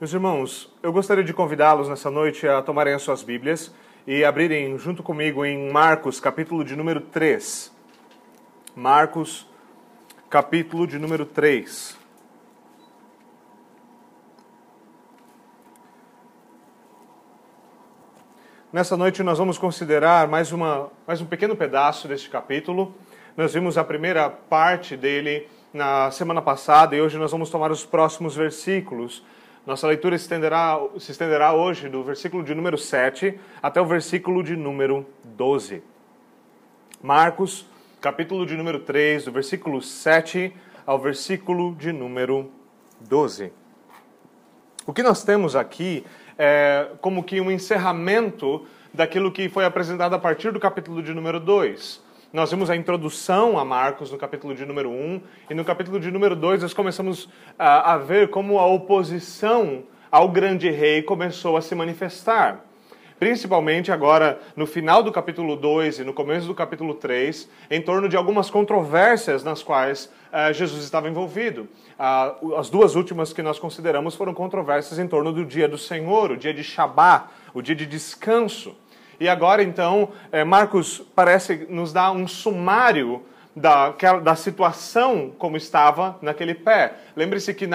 Meus irmãos, eu gostaria de convidá-los nessa noite a tomarem as suas Bíblias e abrirem junto comigo em Marcos, capítulo de número 3. Marcos, capítulo de número 3. Nessa noite nós vamos considerar mais, uma, mais um pequeno pedaço deste capítulo. Nós vimos a primeira parte dele na semana passada e hoje nós vamos tomar os próximos versículos nossa leitura se estenderá, se estenderá hoje do versículo de número 7 até o versículo de número 12. Marcos, capítulo de número 3, do versículo 7 ao versículo de número 12. O que nós temos aqui é como que um encerramento daquilo que foi apresentado a partir do capítulo de número 2. Nós vimos a introdução a Marcos no capítulo de número 1, e no capítulo de número 2 nós começamos a, a ver como a oposição ao grande rei começou a se manifestar. Principalmente agora no final do capítulo 2 e no começo do capítulo 3, em torno de algumas controvérsias nas quais uh, Jesus estava envolvido. Uh, as duas últimas que nós consideramos foram controvérsias em torno do dia do Senhor, o dia de Shabá, o dia de descanso. E agora, então, é, Marcos parece nos dar um sumário da, da situação como estava naquele pé. Lembre-se que,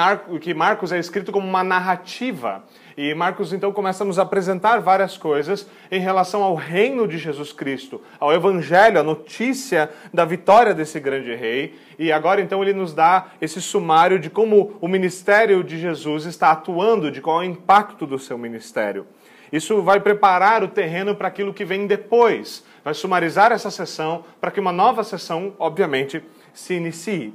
Marcos é escrito como uma narrativa. E Marcos então começa a nos apresentar várias coisas em relação ao reino de Jesus Cristo, ao evangelho, a notícia da vitória desse grande rei. E agora então ele nos dá esse sumário de como o ministério de Jesus está atuando, de qual é o impacto do seu ministério. Isso vai preparar o terreno para aquilo que vem depois. Vai sumarizar essa sessão para que uma nova sessão, obviamente, se inicie.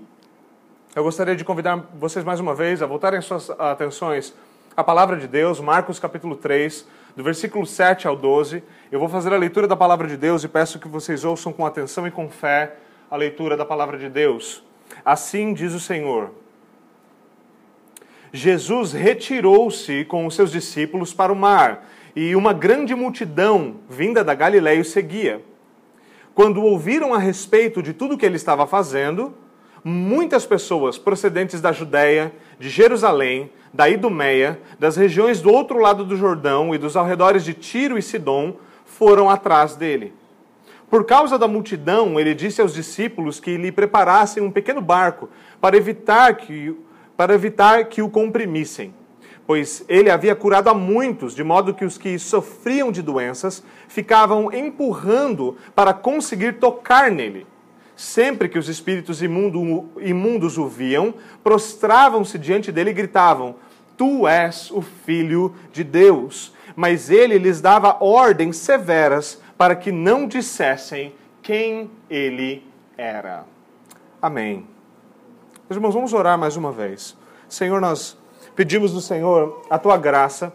Eu gostaria de convidar vocês mais uma vez a voltarem suas atenções à palavra de Deus, Marcos capítulo 3, do versículo 7 ao 12. Eu vou fazer a leitura da palavra de Deus e peço que vocês ouçam com atenção e com fé a leitura da palavra de Deus. Assim diz o Senhor. Jesus retirou-se com os seus discípulos para o mar e uma grande multidão vinda da Galiléia o seguia. Quando ouviram a respeito de tudo o que ele estava fazendo, muitas pessoas procedentes da Judéia, de Jerusalém, da Idumeia, das regiões do outro lado do Jordão e dos arredores de Tiro e Sidom foram atrás dele. Por causa da multidão, ele disse aos discípulos que lhe preparassem um pequeno barco para evitar que, para evitar que o comprimissem pois ele havia curado a muitos, de modo que os que sofriam de doenças ficavam empurrando para conseguir tocar nele. Sempre que os espíritos imundo, imundos o viam, prostravam-se diante dele e gritavam: Tu és o Filho de Deus. Mas ele lhes dava ordens severas para que não dissessem quem ele era. Amém. Meus irmãos, vamos orar mais uma vez. Senhor, nós Pedimos do Senhor a tua graça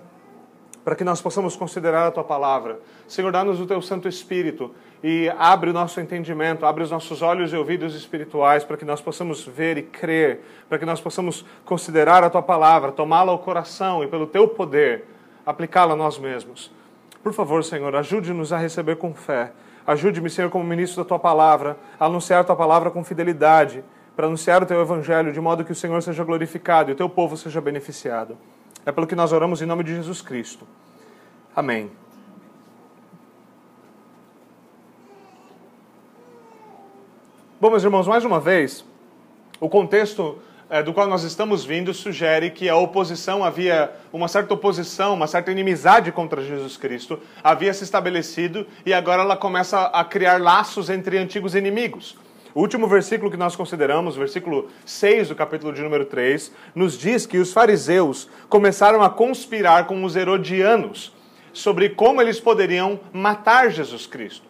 para que nós possamos considerar a tua palavra. Senhor, dá-nos o teu Santo Espírito e abre o nosso entendimento, abre os nossos olhos e ouvidos espirituais para que nós possamos ver e crer, para que nós possamos considerar a tua palavra, tomá-la ao coração e pelo teu poder aplicá-la a nós mesmos. Por favor, Senhor, ajude-nos a receber com fé. Ajude-me, Senhor, como ministro da tua palavra, a anunciar a tua palavra com fidelidade para anunciar o teu evangelho de modo que o Senhor seja glorificado e o teu povo seja beneficiado. É pelo que nós oramos em nome de Jesus Cristo. Amém. Bom, meus irmãos, mais uma vez, o contexto é, do qual nós estamos vindo sugere que a oposição havia uma certa oposição, uma certa inimizade contra Jesus Cristo havia se estabelecido e agora ela começa a criar laços entre antigos inimigos. O último versículo que nós consideramos, versículo 6 do capítulo de número 3, nos diz que os fariseus começaram a conspirar com os herodianos sobre como eles poderiam matar Jesus Cristo.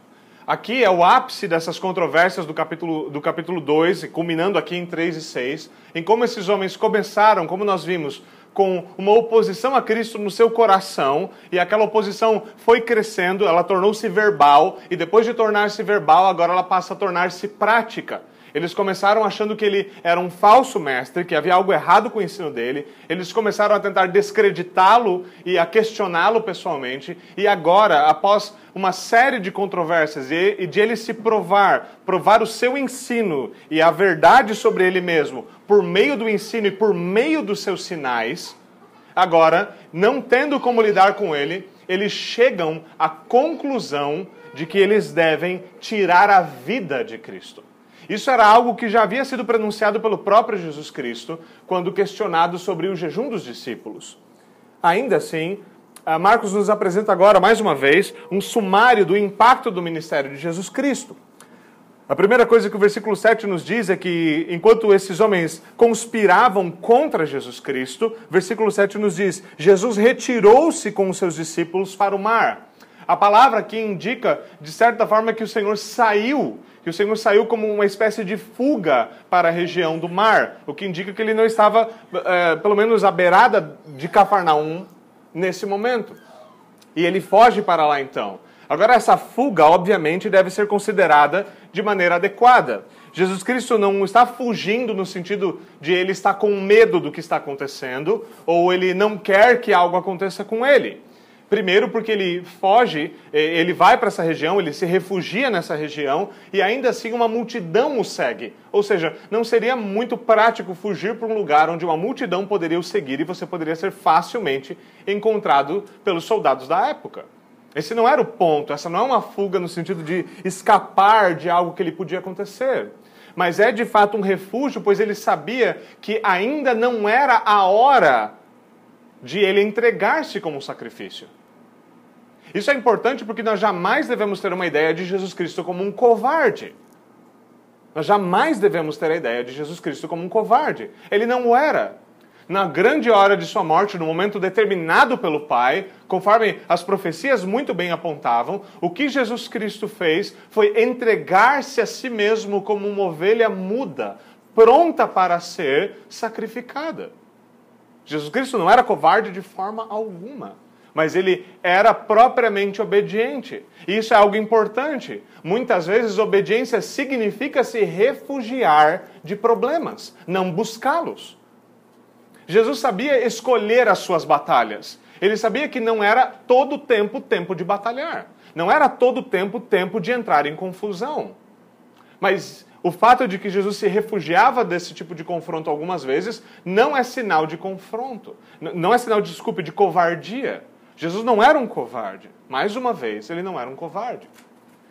Aqui é o ápice dessas controvérsias do capítulo, do capítulo 2, culminando aqui em 3 e 6, em como esses homens começaram, como nós vimos, com uma oposição a Cristo no seu coração, e aquela oposição foi crescendo, ela tornou-se verbal, e depois de tornar-se verbal, agora ela passa a tornar-se prática. Eles começaram achando que ele era um falso mestre, que havia algo errado com o ensino dele. Eles começaram a tentar descreditá-lo e a questioná-lo pessoalmente. E agora, após uma série de controvérsias e de ele se provar, provar o seu ensino e a verdade sobre ele mesmo, por meio do ensino e por meio dos seus sinais, agora, não tendo como lidar com ele, eles chegam à conclusão de que eles devem tirar a vida de Cristo. Isso era algo que já havia sido pronunciado pelo próprio Jesus Cristo quando questionado sobre o jejum dos discípulos. Ainda assim, ah, Marcos nos apresenta agora, mais uma vez, um sumário do impacto do ministério de Jesus Cristo. A primeira coisa que o versículo 7 nos diz é que, enquanto esses homens conspiravam contra Jesus Cristo, versículo 7 nos diz: Jesus retirou-se com os seus discípulos para o mar. A palavra aqui indica, de certa forma, que o Senhor saiu, que o Senhor saiu como uma espécie de fuga para a região do mar, o que indica que ele não estava, é, pelo menos, à beirada de Cafarnaum nesse momento. E ele foge para lá então. Agora, essa fuga, obviamente, deve ser considerada de maneira adequada. Jesus Cristo não está fugindo no sentido de ele estar com medo do que está acontecendo, ou ele não quer que algo aconteça com ele. Primeiro, porque ele foge, ele vai para essa região, ele se refugia nessa região e ainda assim uma multidão o segue. Ou seja, não seria muito prático fugir para um lugar onde uma multidão poderia o seguir e você poderia ser facilmente encontrado pelos soldados da época. Esse não era o ponto, essa não é uma fuga no sentido de escapar de algo que ele podia acontecer. Mas é de fato um refúgio, pois ele sabia que ainda não era a hora de ele entregar-se como sacrifício. Isso é importante porque nós jamais devemos ter uma ideia de Jesus Cristo como um covarde. Nós jamais devemos ter a ideia de Jesus Cristo como um covarde. Ele não o era na grande hora de sua morte, no momento determinado pelo Pai, conforme as profecias muito bem apontavam, o que Jesus Cristo fez foi entregar-se a si mesmo como uma ovelha muda, pronta para ser sacrificada. Jesus Cristo não era covarde de forma alguma, mas ele era propriamente obediente. E isso é algo importante. Muitas vezes, obediência significa se refugiar de problemas, não buscá-los. Jesus sabia escolher as suas batalhas. Ele sabia que não era todo tempo tempo de batalhar. Não era todo tempo tempo de entrar em confusão. Mas o fato de que Jesus se refugiava desse tipo de confronto algumas vezes não é sinal de confronto. Não é sinal, desculpe, de covardia. Jesus não era um covarde. Mais uma vez, ele não era um covarde.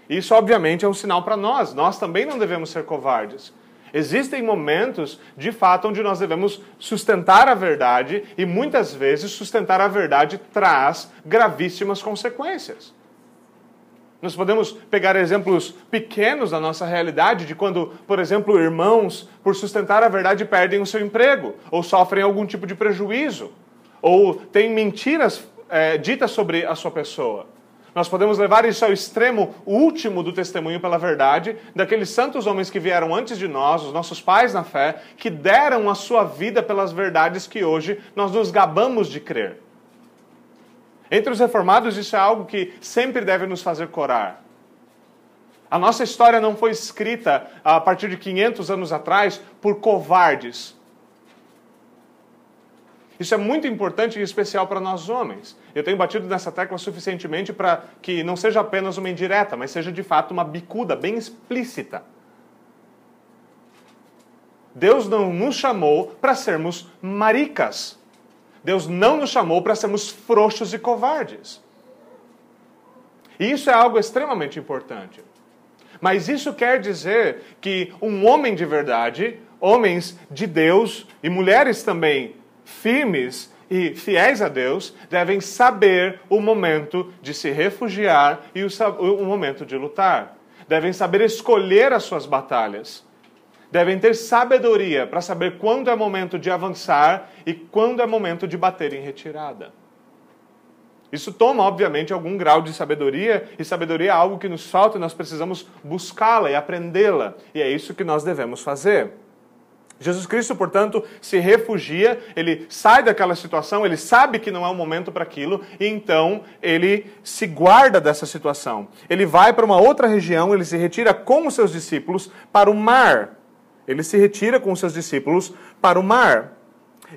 Isso, obviamente, é um sinal para nós. Nós também não devemos ser covardes. Existem momentos, de fato, onde nós devemos sustentar a verdade e muitas vezes sustentar a verdade traz gravíssimas consequências. Nós podemos pegar exemplos pequenos da nossa realidade de quando, por exemplo, irmãos, por sustentar a verdade, perdem o seu emprego, ou sofrem algum tipo de prejuízo, ou têm mentiras é, ditas sobre a sua pessoa. Nós podemos levar isso ao extremo último do testemunho pela verdade, daqueles santos homens que vieram antes de nós, os nossos pais na fé, que deram a sua vida pelas verdades que hoje nós nos gabamos de crer. Entre os reformados, isso é algo que sempre deve nos fazer corar. A nossa história não foi escrita a partir de 500 anos atrás por covardes, isso é muito importante e especial para nós homens. Eu tenho batido nessa tecla suficientemente para que não seja apenas uma indireta, mas seja de fato uma bicuda bem explícita. Deus não nos chamou para sermos maricas. Deus não nos chamou para sermos frouxos e covardes. E isso é algo extremamente importante. Mas isso quer dizer que um homem de verdade, homens de Deus e mulheres também firmes e fiéis a Deus devem saber o momento de se refugiar e o, o momento de lutar. Devem saber escolher as suas batalhas. Devem ter sabedoria para saber quando é momento de avançar e quando é momento de bater em retirada. Isso toma, obviamente, algum grau de sabedoria, e sabedoria é algo que nos falta e nós precisamos buscá-la e aprendê-la. E é isso que nós devemos fazer. Jesus Cristo, portanto, se refugia, ele sai daquela situação, ele sabe que não é o momento para aquilo, e então ele se guarda dessa situação. Ele vai para uma outra região, ele se retira com os seus discípulos para o mar. Ele se retira com os seus discípulos para o mar.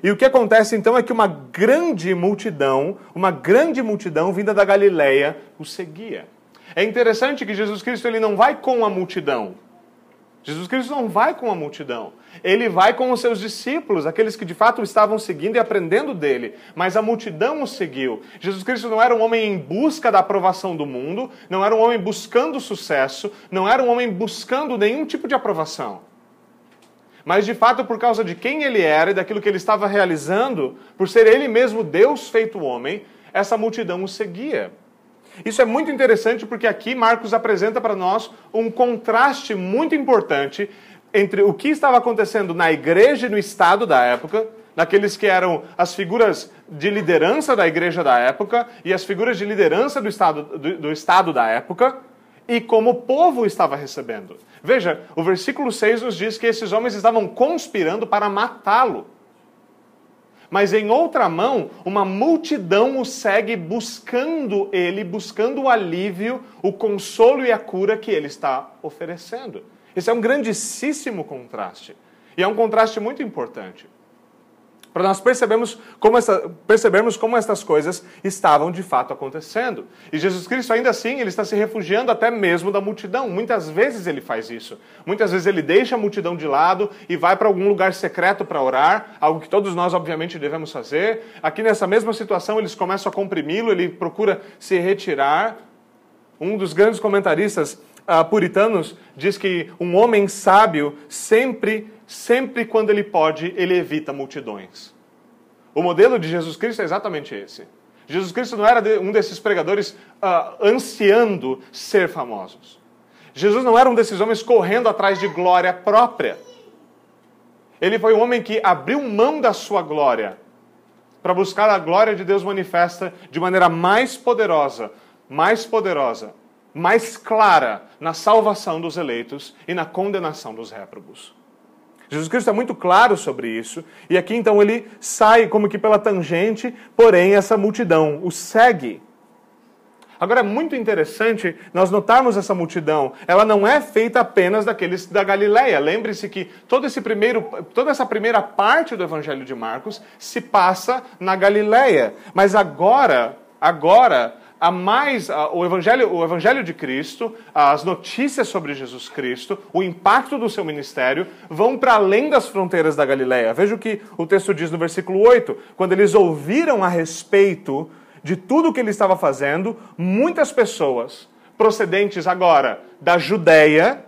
E o que acontece então é que uma grande multidão, uma grande multidão vinda da Galileia o seguia. É interessante que Jesus Cristo ele não vai com a multidão. Jesus Cristo não vai com a multidão. Ele vai com os seus discípulos, aqueles que de fato estavam seguindo e aprendendo dele, mas a multidão o seguiu. Jesus Cristo não era um homem em busca da aprovação do mundo, não era um homem buscando sucesso, não era um homem buscando nenhum tipo de aprovação. Mas de fato, por causa de quem ele era e daquilo que ele estava realizando, por ser ele mesmo Deus feito homem, essa multidão o seguia. Isso é muito interessante porque aqui Marcos apresenta para nós um contraste muito importante entre o que estava acontecendo na igreja e no estado da época, naqueles que eram as figuras de liderança da igreja da época e as figuras de liderança do estado, do, do estado da época, e como o povo estava recebendo. Veja, o versículo 6 nos diz que esses homens estavam conspirando para matá-lo. Mas em outra mão, uma multidão o segue buscando ele, buscando o alívio, o consolo e a cura que ele está oferecendo. Esse é um grandíssimo contraste. E é um contraste muito importante. Para nós percebermos como, essa, percebermos como essas coisas estavam de fato acontecendo. E Jesus Cristo, ainda assim, ele está se refugiando até mesmo da multidão. Muitas vezes ele faz isso. Muitas vezes ele deixa a multidão de lado e vai para algum lugar secreto para orar, algo que todos nós, obviamente, devemos fazer. Aqui nessa mesma situação, eles começam a comprimi-lo, ele procura se retirar. Um dos grandes comentaristas uh, puritanos diz que um homem sábio sempre, sempre quando ele pode, ele evita multidões. O modelo de Jesus Cristo é exatamente esse. Jesus Cristo não era um desses pregadores uh, ansiando ser famosos. Jesus não era um desses homens correndo atrás de glória própria. Ele foi um homem que abriu mão da sua glória para buscar a glória de Deus manifesta de maneira mais poderosa, mais poderosa mais clara na salvação dos eleitos e na condenação dos réprobos. Jesus Cristo é muito claro sobre isso, e aqui então ele sai como que pela tangente, porém essa multidão o segue. Agora é muito interessante nós notarmos essa multidão. Ela não é feita apenas daqueles da Galileia. Lembre-se que todo esse primeiro, toda essa primeira parte do Evangelho de Marcos se passa na Galileia. Mas agora, agora a mais a, o evangelho, o evangelho de Cristo, as notícias sobre Jesus Cristo, o impacto do seu ministério vão para além das fronteiras da Galileia. Veja o que o texto diz no versículo 8, quando eles ouviram a respeito de tudo o que ele estava fazendo, muitas pessoas procedentes agora da Judéia,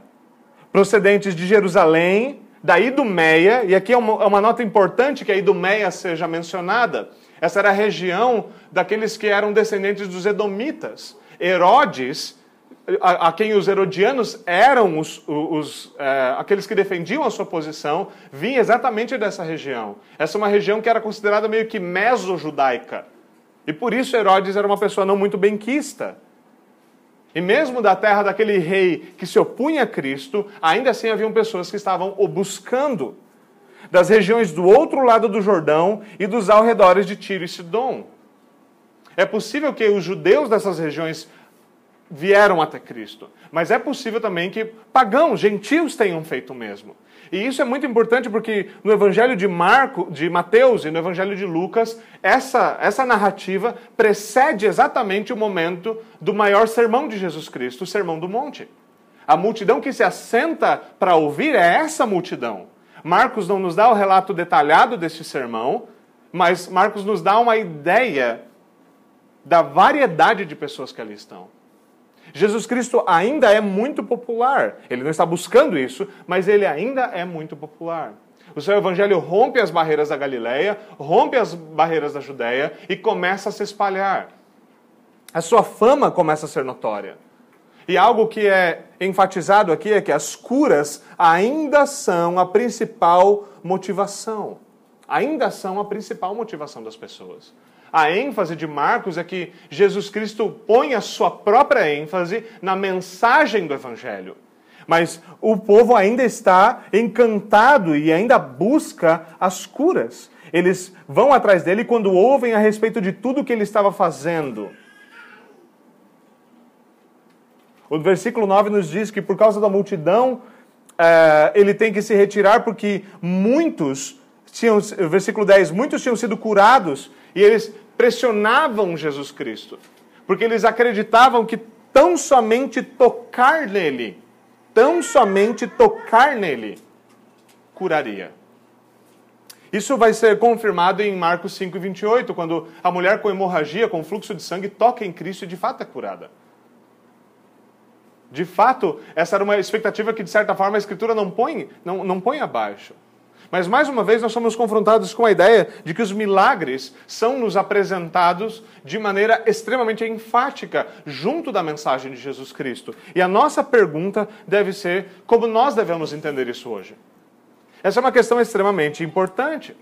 procedentes de Jerusalém, da Idumeia, e aqui é uma, é uma nota importante que a Idumeia seja mencionada, essa era a região daqueles que eram descendentes dos Edomitas. Herodes, a, a quem os herodianos eram os, os é, aqueles que defendiam a sua posição, vinha exatamente dessa região. Essa é uma região que era considerada meio que meso-judaica. E por isso Herodes era uma pessoa não muito benquista. E mesmo da terra daquele rei que se opunha a Cristo, ainda assim haviam pessoas que estavam o buscando das regiões do outro lado do Jordão e dos arredores de Tiro e Sidom. É possível que os judeus dessas regiões vieram até Cristo, mas é possível também que pagãos, gentios tenham feito o mesmo. E isso é muito importante porque no Evangelho de Marco, de Mateus e no Evangelho de Lucas, essa, essa narrativa precede exatamente o momento do maior sermão de Jesus Cristo, o Sermão do Monte. A multidão que se assenta para ouvir é essa multidão. Marcos não nos dá o relato detalhado deste sermão, mas Marcos nos dá uma ideia da variedade de pessoas que ali estão. Jesus Cristo ainda é muito popular. Ele não está buscando isso, mas ele ainda é muito popular. O seu evangelho rompe as barreiras da Galileia, rompe as barreiras da Judéia e começa a se espalhar. A sua fama começa a ser notória. E algo que é enfatizado aqui é que as curas ainda são a principal motivação. Ainda são a principal motivação das pessoas. A ênfase de Marcos é que Jesus Cristo põe a sua própria ênfase na mensagem do Evangelho. Mas o povo ainda está encantado e ainda busca as curas. Eles vão atrás dele quando ouvem a respeito de tudo que ele estava fazendo. O versículo 9 nos diz que por causa da multidão, é, ele tem que se retirar porque muitos tinham, versículo 10, muitos tinham sido curados e eles pressionavam Jesus Cristo, porque eles acreditavam que tão somente tocar nele, tão somente tocar nele, curaria. Isso vai ser confirmado em Marcos 5, 28, quando a mulher com hemorragia, com fluxo de sangue, toca em Cristo e de fato é curada. De fato, essa era uma expectativa que, de certa forma, a Escritura não põe, não, não põe abaixo. Mas, mais uma vez, nós somos confrontados com a ideia de que os milagres são nos apresentados de maneira extremamente enfática, junto da mensagem de Jesus Cristo. E a nossa pergunta deve ser: como nós devemos entender isso hoje? Essa é uma questão extremamente importante.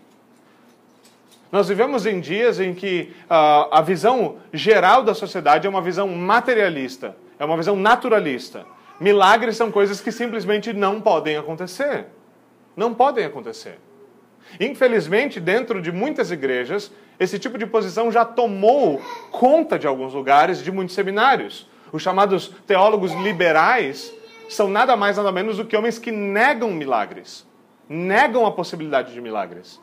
Nós vivemos em dias em que uh, a visão geral da sociedade é uma visão materialista, é uma visão naturalista. Milagres são coisas que simplesmente não podem acontecer. Não podem acontecer. Infelizmente, dentro de muitas igrejas, esse tipo de posição já tomou conta de alguns lugares, de muitos seminários. Os chamados teólogos liberais são nada mais nada menos do que homens que negam milagres, negam a possibilidade de milagres.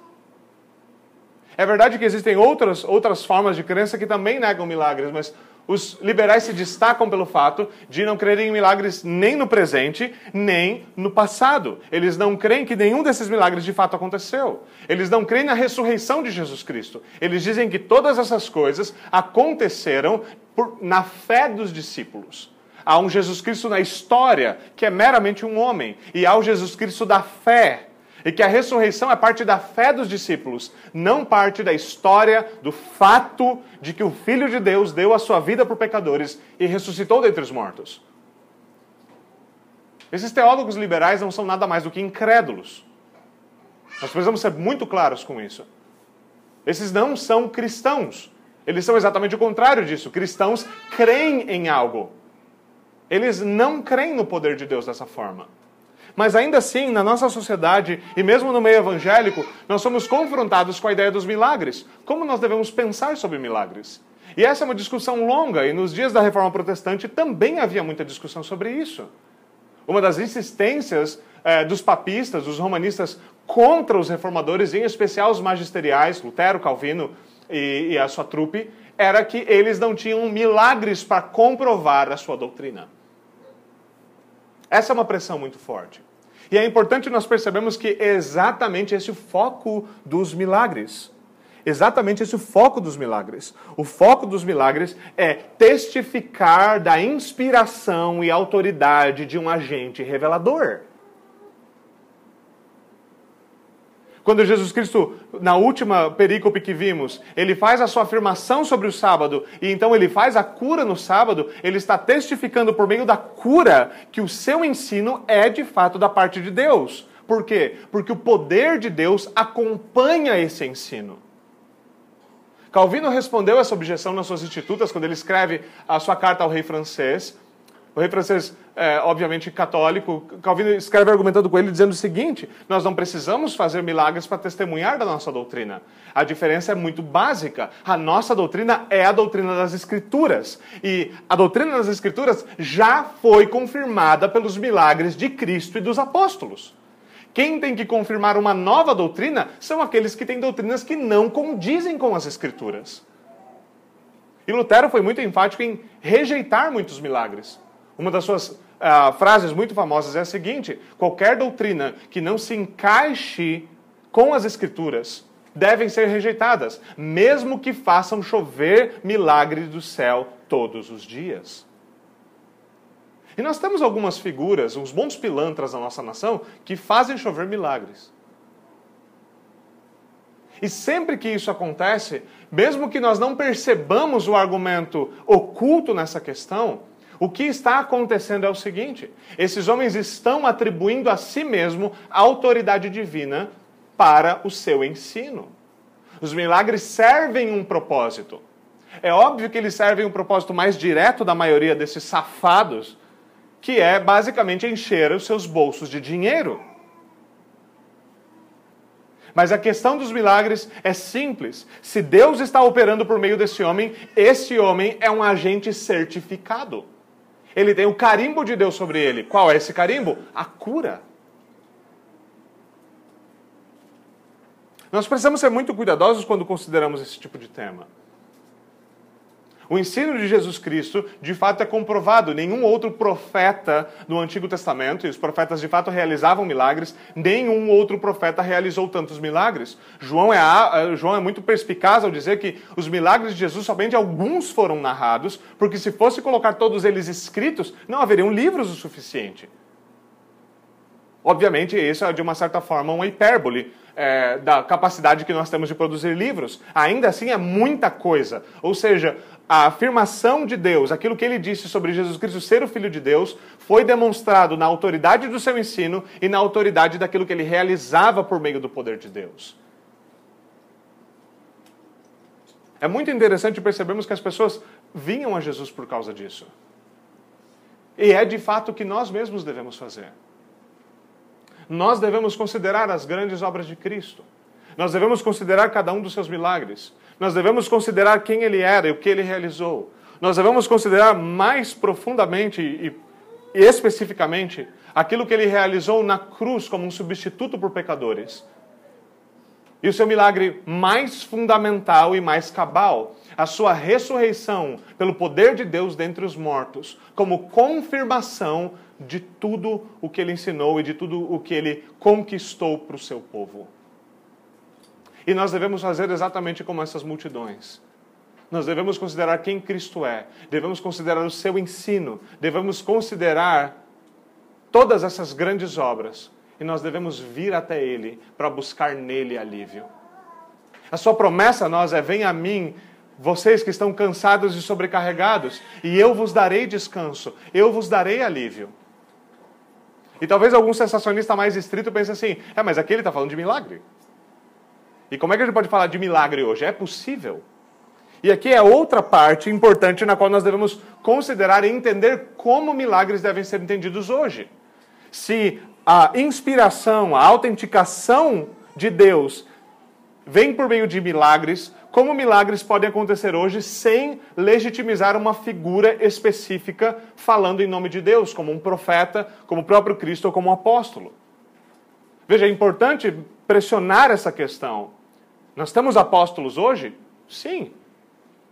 É verdade que existem outras, outras formas de crença que também negam milagres, mas os liberais se destacam pelo fato de não crerem em milagres nem no presente, nem no passado. Eles não creem que nenhum desses milagres de fato aconteceu. Eles não creem na ressurreição de Jesus Cristo. Eles dizem que todas essas coisas aconteceram por, na fé dos discípulos. Há um Jesus Cristo na história que é meramente um homem, e há o Jesus Cristo da fé e que a ressurreição é parte da fé dos discípulos, não parte da história, do fato de que o Filho de Deus deu a sua vida por pecadores e ressuscitou dentre os mortos. Esses teólogos liberais não são nada mais do que incrédulos. Nós precisamos ser muito claros com isso. Esses não são cristãos. Eles são exatamente o contrário disso. Cristãos creem em algo. Eles não creem no poder de Deus dessa forma. Mas ainda assim, na nossa sociedade e mesmo no meio evangélico, nós somos confrontados com a ideia dos milagres. Como nós devemos pensar sobre milagres? E essa é uma discussão longa, e nos dias da Reforma Protestante também havia muita discussão sobre isso. Uma das insistências eh, dos papistas, dos romanistas, contra os reformadores, em especial os magisteriais, Lutero, Calvino e, e a sua trupe, era que eles não tinham milagres para comprovar a sua doutrina. Essa é uma pressão muito forte. E é importante nós percebemos que exatamente esse o foco dos milagres. Exatamente esse o foco dos milagres. O foco dos milagres é testificar da inspiração e autoridade de um agente revelador. Quando Jesus Cristo, na última perícope que vimos, ele faz a sua afirmação sobre o sábado e então ele faz a cura no sábado, ele está testificando por meio da cura que o seu ensino é de fato da parte de Deus. Por quê? Porque o poder de Deus acompanha esse ensino. Calvino respondeu essa objeção nas suas institutas quando ele escreve a sua carta ao rei francês. O rei francês, é, obviamente católico, Calvino escreve argumentando com ele dizendo o seguinte: nós não precisamos fazer milagres para testemunhar da nossa doutrina. A diferença é muito básica. A nossa doutrina é a doutrina das Escrituras. E a doutrina das Escrituras já foi confirmada pelos milagres de Cristo e dos apóstolos. Quem tem que confirmar uma nova doutrina são aqueles que têm doutrinas que não condizem com as Escrituras. E Lutero foi muito enfático em rejeitar muitos milagres. Uma das suas uh, frases muito famosas é a seguinte: qualquer doutrina que não se encaixe com as Escrituras devem ser rejeitadas, mesmo que façam chover milagres do céu todos os dias. E nós temos algumas figuras, uns bons pilantras na nossa nação, que fazem chover milagres. E sempre que isso acontece, mesmo que nós não percebamos o argumento oculto nessa questão, o que está acontecendo é o seguinte: esses homens estão atribuindo a si mesmo a autoridade divina para o seu ensino. Os milagres servem um propósito. É óbvio que eles servem um propósito mais direto da maioria desses safados, que é basicamente encher os seus bolsos de dinheiro. Mas a questão dos milagres é simples. Se Deus está operando por meio desse homem, esse homem é um agente certificado. Ele tem o carimbo de Deus sobre ele. Qual é esse carimbo? A cura. Nós precisamos ser muito cuidadosos quando consideramos esse tipo de tema. O ensino de Jesus Cristo, de fato, é comprovado. Nenhum outro profeta no Antigo Testamento, e os profetas de fato realizavam milagres, nenhum outro profeta realizou tantos milagres. João é, João é muito perspicaz ao dizer que os milagres de Jesus somente alguns foram narrados, porque se fosse colocar todos eles escritos, não haveriam livros o suficiente. Obviamente, isso é de uma certa forma uma hipérbole é, da capacidade que nós temos de produzir livros. Ainda assim, é muita coisa. Ou seja, a afirmação de Deus, aquilo que ele disse sobre Jesus Cristo ser o Filho de Deus, foi demonstrado na autoridade do seu ensino e na autoridade daquilo que ele realizava por meio do poder de Deus. É muito interessante percebermos que as pessoas vinham a Jesus por causa disso. E é de fato o que nós mesmos devemos fazer nós devemos considerar as grandes obras de Cristo. Nós devemos considerar cada um dos seus milagres. Nós devemos considerar quem ele era e o que ele realizou. Nós devemos considerar mais profundamente e, e especificamente aquilo que ele realizou na cruz como um substituto por pecadores. E o seu milagre mais fundamental e mais cabal, a sua ressurreição pelo poder de Deus dentre os mortos, como confirmação de tudo o que ele ensinou e de tudo o que ele conquistou para o seu povo. E nós devemos fazer exatamente como essas multidões. Nós devemos considerar quem Cristo é, devemos considerar o seu ensino, devemos considerar todas essas grandes obras e nós devemos vir até Ele para buscar nele alívio. A sua promessa a nós é: venha a mim, vocês que estão cansados e sobrecarregados, e eu vos darei descanso, eu vos darei alívio. E talvez algum sensacionista mais estrito pense assim: é, mas aqui ele está falando de milagre. E como é que a gente pode falar de milagre hoje? É possível. E aqui é outra parte importante na qual nós devemos considerar e entender como milagres devem ser entendidos hoje. Se a inspiração, a autenticação de Deus vem por meio de milagres, como milagres podem acontecer hoje sem legitimizar uma figura específica falando em nome de Deus, como um profeta, como o próprio Cristo ou como um apóstolo. Veja, é importante pressionar essa questão. Nós temos apóstolos hoje? Sim.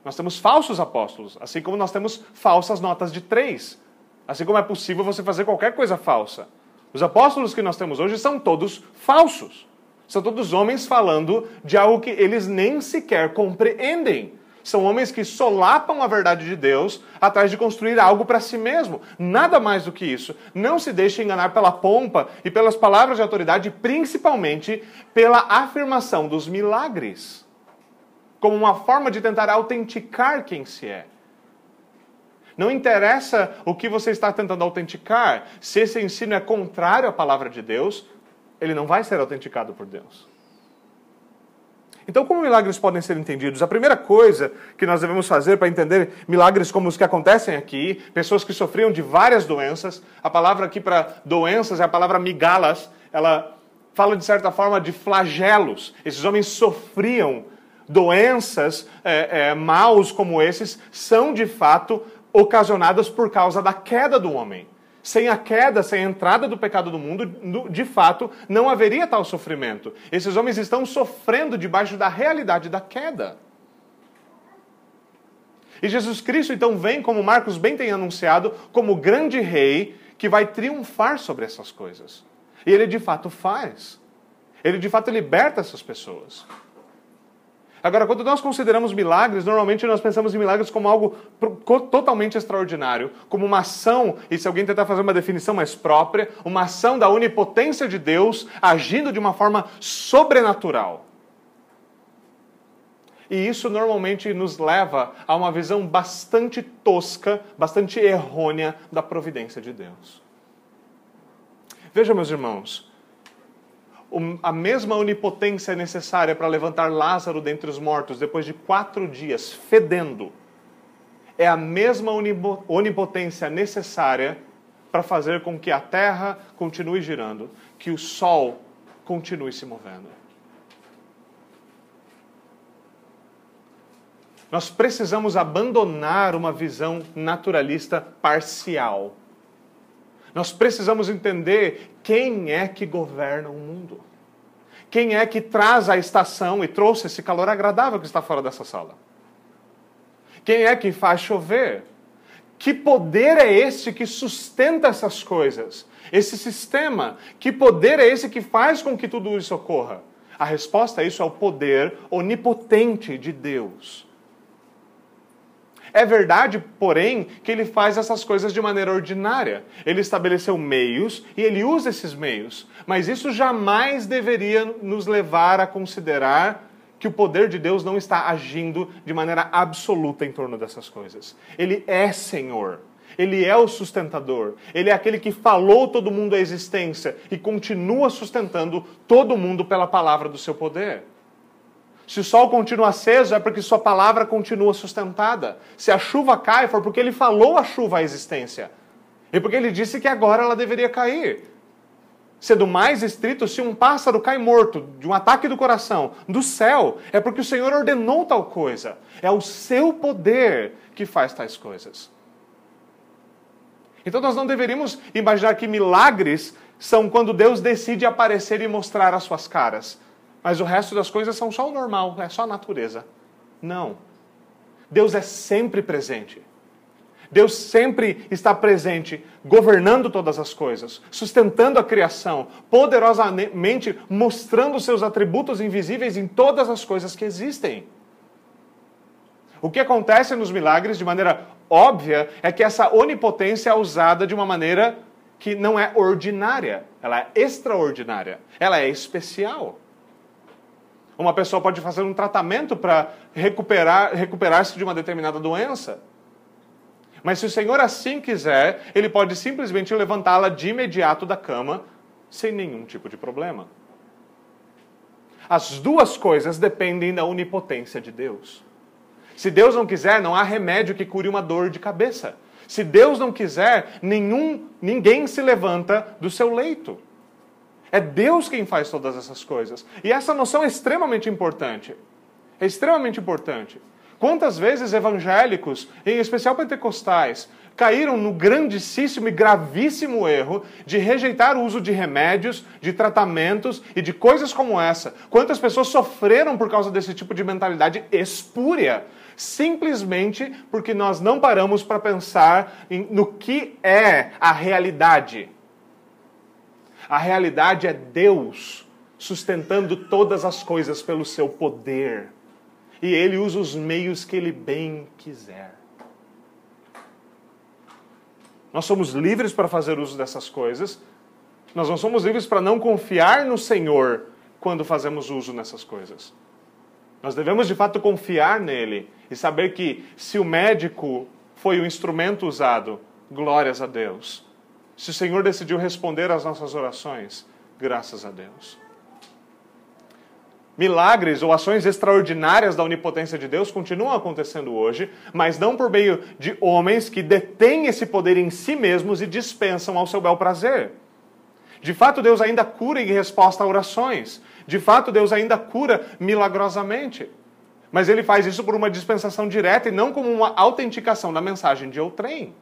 Nós temos falsos apóstolos, assim como nós temos falsas notas de três. Assim como é possível você fazer qualquer coisa falsa. Os apóstolos que nós temos hoje são todos falsos. São todos homens falando de algo que eles nem sequer compreendem. São homens que solapam a verdade de Deus atrás de construir algo para si mesmo. Nada mais do que isso. Não se deixe enganar pela pompa e pelas palavras de autoridade, principalmente pela afirmação dos milagres, como uma forma de tentar autenticar quem se é. Não interessa o que você está tentando autenticar, se esse ensino é contrário à palavra de Deus, ele não vai ser autenticado por Deus. Então, como milagres podem ser entendidos? A primeira coisa que nós devemos fazer para entender milagres como os que acontecem aqui, pessoas que sofriam de várias doenças, a palavra aqui para doenças é a palavra migalas, ela fala de certa forma de flagelos. Esses homens sofriam doenças, é, é, maus como esses, são de fato ocasionadas por causa da queda do homem. Sem a queda, sem a entrada do pecado do mundo, de fato, não haveria tal sofrimento. Esses homens estão sofrendo debaixo da realidade da queda. E Jesus Cristo então vem, como Marcos bem tem anunciado, como grande rei que vai triunfar sobre essas coisas. E ele de fato faz. Ele de fato liberta essas pessoas. Agora, quando nós consideramos milagres, normalmente nós pensamos em milagres como algo totalmente extraordinário, como uma ação, e se alguém tentar fazer uma definição mais própria, uma ação da onipotência de Deus agindo de uma forma sobrenatural. E isso normalmente nos leva a uma visão bastante tosca, bastante errônea da providência de Deus. Veja, meus irmãos, a mesma onipotência necessária para levantar Lázaro dentre os mortos depois de quatro dias, fedendo, é a mesma onipotência necessária para fazer com que a terra continue girando, que o sol continue se movendo. Nós precisamos abandonar uma visão naturalista parcial nós precisamos entender quem é que governa o mundo. Quem é que traz a estação e trouxe esse calor agradável que está fora dessa sala. Quem é que faz chover? Que poder é esse que sustenta essas coisas? Esse sistema? Que poder é esse que faz com que tudo isso ocorra? A resposta a isso é o poder onipotente de Deus. É verdade, porém, que ele faz essas coisas de maneira ordinária. Ele estabeleceu meios e ele usa esses meios. Mas isso jamais deveria nos levar a considerar que o poder de Deus não está agindo de maneira absoluta em torno dessas coisas. Ele é Senhor. Ele é o sustentador. Ele é aquele que falou todo mundo à existência e continua sustentando todo mundo pela palavra do seu poder. Se o sol continua aceso, é porque sua palavra continua sustentada. Se a chuva cai, foi porque ele falou a chuva à existência. E porque ele disse que agora ela deveria cair. Sendo mais estrito, se um pássaro cai morto de um ataque do coração do céu, é porque o Senhor ordenou tal coisa. É o seu poder que faz tais coisas. Então nós não deveríamos imaginar que milagres são quando Deus decide aparecer e mostrar as suas caras. Mas o resto das coisas são só o normal, é só a natureza. Não. Deus é sempre presente. Deus sempre está presente, governando todas as coisas, sustentando a criação, poderosamente mostrando seus atributos invisíveis em todas as coisas que existem. O que acontece nos milagres, de maneira óbvia, é que essa onipotência é usada de uma maneira que não é ordinária, ela é extraordinária, ela é especial. Uma pessoa pode fazer um tratamento para recuperar, recuperar-se de uma determinada doença. Mas se o Senhor assim quiser, ele pode simplesmente levantá-la de imediato da cama, sem nenhum tipo de problema. As duas coisas dependem da onipotência de Deus. Se Deus não quiser, não há remédio que cure uma dor de cabeça. Se Deus não quiser, nenhum, ninguém se levanta do seu leito. É Deus quem faz todas essas coisas. E essa noção é extremamente importante. É extremamente importante. Quantas vezes evangélicos, em especial pentecostais, caíram no grandíssimo e gravíssimo erro de rejeitar o uso de remédios, de tratamentos e de coisas como essa? Quantas pessoas sofreram por causa desse tipo de mentalidade espúria? Simplesmente porque nós não paramos para pensar no que é a realidade a realidade é Deus sustentando todas as coisas pelo seu poder. E ele usa os meios que ele bem quiser. Nós somos livres para fazer uso dessas coisas. Nós não somos livres para não confiar no Senhor quando fazemos uso nessas coisas. Nós devemos de fato confiar nele e saber que se o médico foi o instrumento usado, glórias a Deus. Se o Senhor decidiu responder às nossas orações, graças a Deus. Milagres ou ações extraordinárias da onipotência de Deus continuam acontecendo hoje, mas não por meio de homens que detêm esse poder em si mesmos e dispensam ao seu bel prazer. De fato, Deus ainda cura em resposta a orações. De fato, Deus ainda cura milagrosamente. Mas ele faz isso por uma dispensação direta e não como uma autenticação da mensagem de outrem.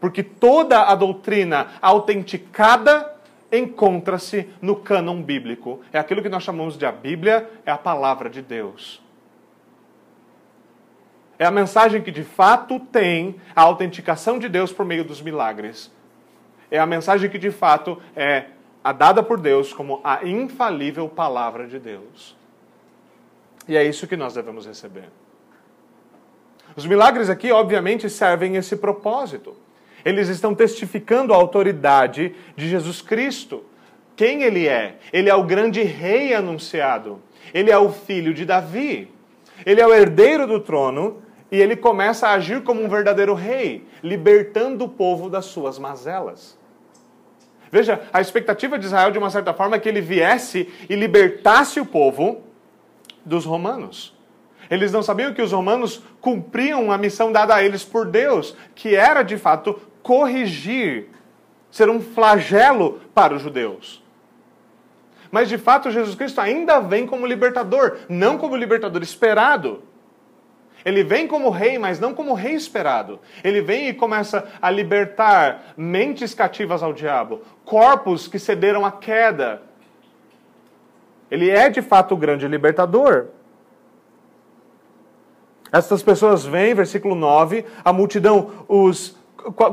Porque toda a doutrina autenticada encontra-se no cânon bíblico. É aquilo que nós chamamos de a Bíblia, é a palavra de Deus. É a mensagem que de fato tem a autenticação de Deus por meio dos milagres. É a mensagem que de fato é a dada por Deus como a infalível palavra de Deus. E é isso que nós devemos receber. Os milagres aqui, obviamente, servem esse propósito. Eles estão testificando a autoridade de Jesus Cristo. Quem ele é? Ele é o grande rei anunciado. Ele é o filho de Davi. Ele é o herdeiro do trono e ele começa a agir como um verdadeiro rei, libertando o povo das suas mazelas. Veja, a expectativa de Israel, de uma certa forma, é que ele viesse e libertasse o povo dos romanos. Eles não sabiam que os romanos cumpriam a missão dada a eles por Deus, que era de fato corrigir, ser um flagelo para os judeus. Mas de fato, Jesus Cristo ainda vem como libertador, não como libertador esperado. Ele vem como rei, mas não como rei esperado. Ele vem e começa a libertar mentes cativas ao diabo, corpos que cederam à queda. Ele é de fato o grande libertador. Essas pessoas vêm, versículo 9, a multidão os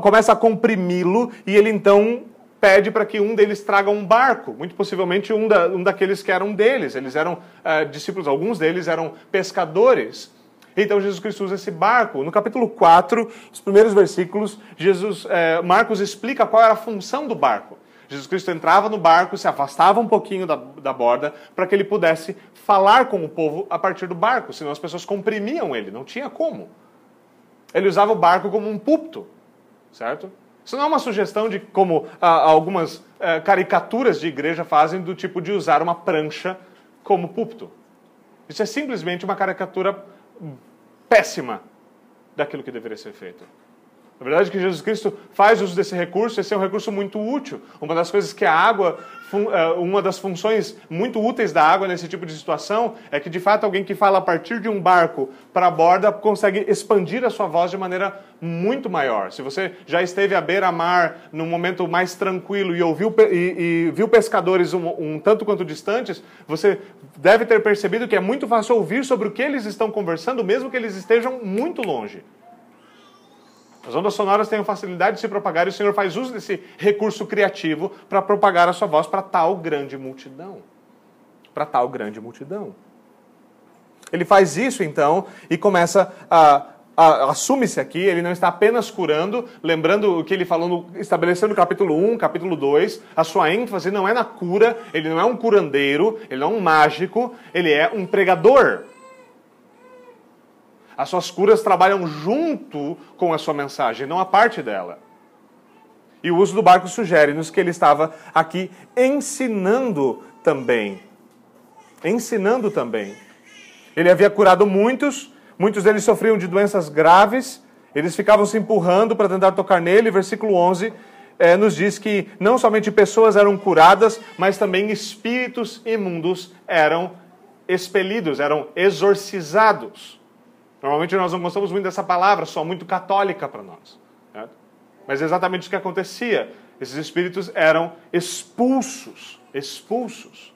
começa a comprimi-lo e ele então pede para que um deles traga um barco, muito possivelmente um, da, um daqueles que eram deles. Eles eram uh, discípulos, alguns deles eram pescadores. Então Jesus Cristo usa esse barco. No capítulo 4, os primeiros versículos, Jesus, eh, Marcos explica qual era a função do barco. Jesus Cristo entrava no barco, se afastava um pouquinho da, da borda, para que ele pudesse falar com o povo a partir do barco, senão as pessoas comprimiam ele, não tinha como. Ele usava o barco como um púlpito, certo? Isso não é uma sugestão de como ah, algumas ah, caricaturas de igreja fazem, do tipo de usar uma prancha como púlpito. Isso é simplesmente uma caricatura péssima daquilo que deveria ser feito. Na verdade, que Jesus Cristo faz uso desse recurso, esse é um recurso muito útil. Uma das coisas que a água, é, uma das funções muito úteis da água nesse tipo de situação é que, de fato, alguém que fala a partir de um barco para a borda consegue expandir a sua voz de maneira muito maior. Se você já esteve à beira-mar num momento mais tranquilo e ouviu e, e viu pescadores um, um tanto quanto distantes, você deve ter percebido que é muito fácil ouvir sobre o que eles estão conversando, mesmo que eles estejam muito longe. As ondas sonoras têm facilidade de se propagar e o Senhor faz uso desse recurso criativo para propagar a sua voz para tal grande multidão. Para tal grande multidão. Ele faz isso então e começa a. Assume-se aqui, ele não está apenas curando, lembrando o que ele falou, no, estabelecendo no capítulo 1, capítulo 2, a sua ênfase não é na cura, ele não é um curandeiro, ele não é um mágico, ele é um pregador. As suas curas trabalham junto com a sua mensagem, não a parte dela. E o uso do barco sugere-nos que ele estava aqui ensinando também. Ensinando também. Ele havia curado muitos, muitos deles sofriam de doenças graves, eles ficavam se empurrando para tentar tocar nele. Versículo 11 é, nos diz que não somente pessoas eram curadas, mas também espíritos imundos eram expelidos, eram exorcizados. Normalmente nós não gostamos muito dessa palavra, só muito católica para nós. Certo? Mas é exatamente isso que acontecia. Esses espíritos eram expulsos, expulsos.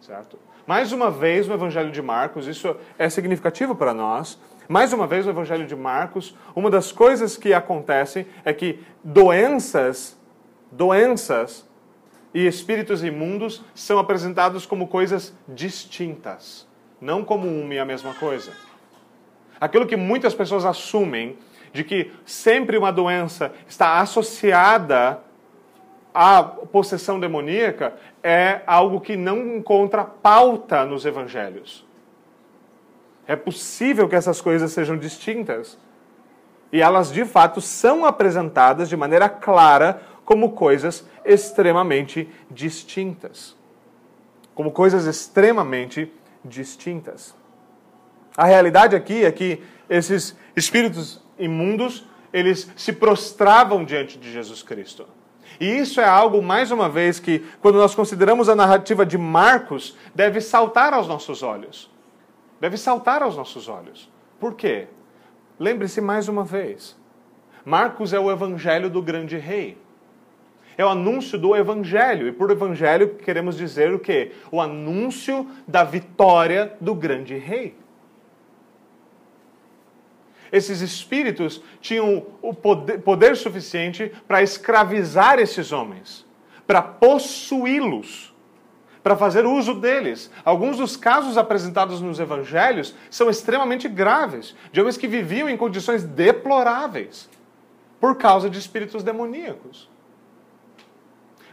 Certo? Mais uma vez no Evangelho de Marcos, isso é significativo para nós. Mais uma vez no Evangelho de Marcos, uma das coisas que acontecem é que doenças, doenças e espíritos imundos são apresentados como coisas distintas, não como uma e a mesma coisa. Aquilo que muitas pessoas assumem de que sempre uma doença está associada à possessão demoníaca é algo que não encontra pauta nos evangelhos. É possível que essas coisas sejam distintas. E elas, de fato, são apresentadas de maneira clara como coisas extremamente distintas. Como coisas extremamente distintas. A realidade aqui é que esses espíritos imundos, eles se prostravam diante de Jesus Cristo. E isso é algo, mais uma vez, que, quando nós consideramos a narrativa de Marcos, deve saltar aos nossos olhos. Deve saltar aos nossos olhos. Por quê? Lembre-se mais uma vez: Marcos é o evangelho do grande rei. É o anúncio do evangelho. E por evangelho queremos dizer o quê? O anúncio da vitória do grande rei esses espíritos tinham o poder, poder suficiente para escravizar esses homens, para possuí-los, para fazer uso deles. Alguns dos casos apresentados nos evangelhos são extremamente graves, de homens que viviam em condições deploráveis por causa de espíritos demoníacos.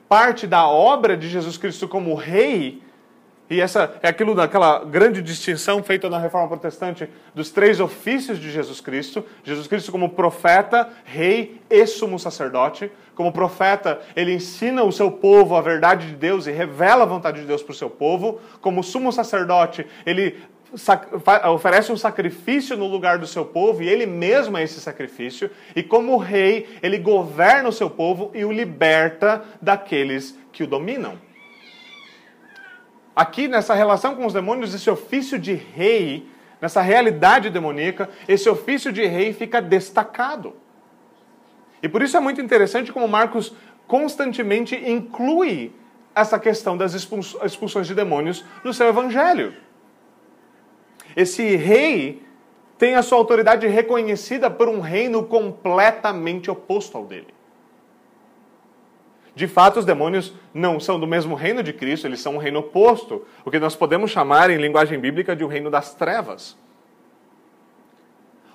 Parte da obra de Jesus Cristo como rei e essa é aquilo daquela grande distinção feita na Reforma Protestante dos três ofícios de Jesus Cristo. Jesus Cristo como profeta, rei e sumo sacerdote. Como profeta, ele ensina o seu povo a verdade de Deus e revela a vontade de Deus para o seu povo. Como sumo sacerdote, ele oferece um sacrifício no lugar do seu povo e ele mesmo é esse sacrifício. E como rei, ele governa o seu povo e o liberta daqueles que o dominam. Aqui, nessa relação com os demônios, esse ofício de rei, nessa realidade demoníaca, esse ofício de rei fica destacado. E por isso é muito interessante como Marcos constantemente inclui essa questão das expulsões de demônios no seu evangelho. Esse rei tem a sua autoridade reconhecida por um reino completamente oposto ao dele. De fato, os demônios não são do mesmo reino de Cristo, eles são um reino oposto, o que nós podemos chamar, em linguagem bíblica, de um reino das trevas.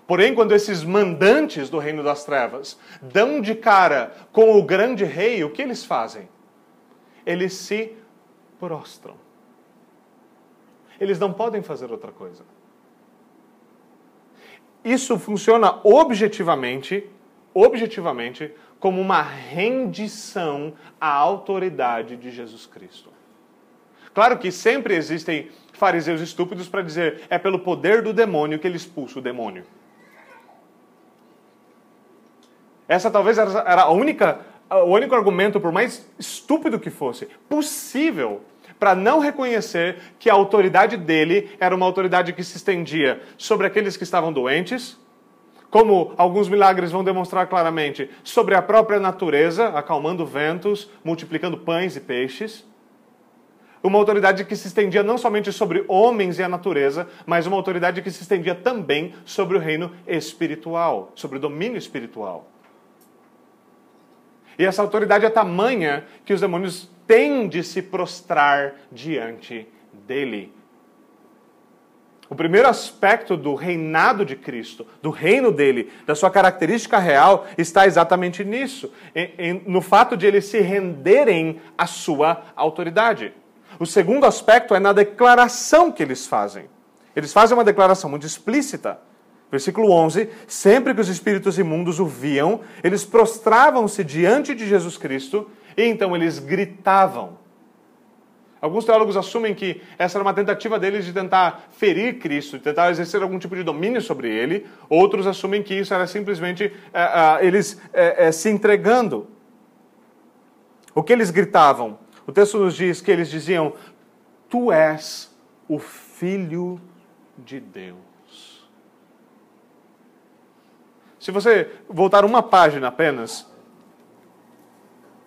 Porém, quando esses mandantes do reino das trevas dão de cara com o grande rei, o que eles fazem? Eles se prostram. Eles não podem fazer outra coisa. Isso funciona objetivamente, objetivamente, como uma rendição à autoridade de Jesus Cristo. Claro que sempre existem fariseus estúpidos para dizer é pelo poder do demônio que ele expulsa o demônio. Essa talvez era a única, o único argumento, por mais estúpido que fosse, possível para não reconhecer que a autoridade dele era uma autoridade que se estendia sobre aqueles que estavam doentes, como alguns milagres vão demonstrar claramente, sobre a própria natureza, acalmando ventos, multiplicando pães e peixes. Uma autoridade que se estendia não somente sobre homens e a natureza, mas uma autoridade que se estendia também sobre o reino espiritual, sobre o domínio espiritual. E essa autoridade é tamanha que os demônios têm de se prostrar diante dele. O primeiro aspecto do reinado de Cristo, do reino dele, da sua característica real, está exatamente nisso, no fato de eles se renderem à sua autoridade. O segundo aspecto é na declaração que eles fazem. Eles fazem uma declaração muito explícita. Versículo 11: Sempre que os espíritos imundos o viam, eles prostravam-se diante de Jesus Cristo e então eles gritavam. Alguns teólogos assumem que essa era uma tentativa deles de tentar ferir Cristo, de tentar exercer algum tipo de domínio sobre ele. Outros assumem que isso era simplesmente é, é, eles é, se entregando. O que eles gritavam? O texto nos diz que eles diziam: Tu és o Filho de Deus. Se você voltar uma página apenas,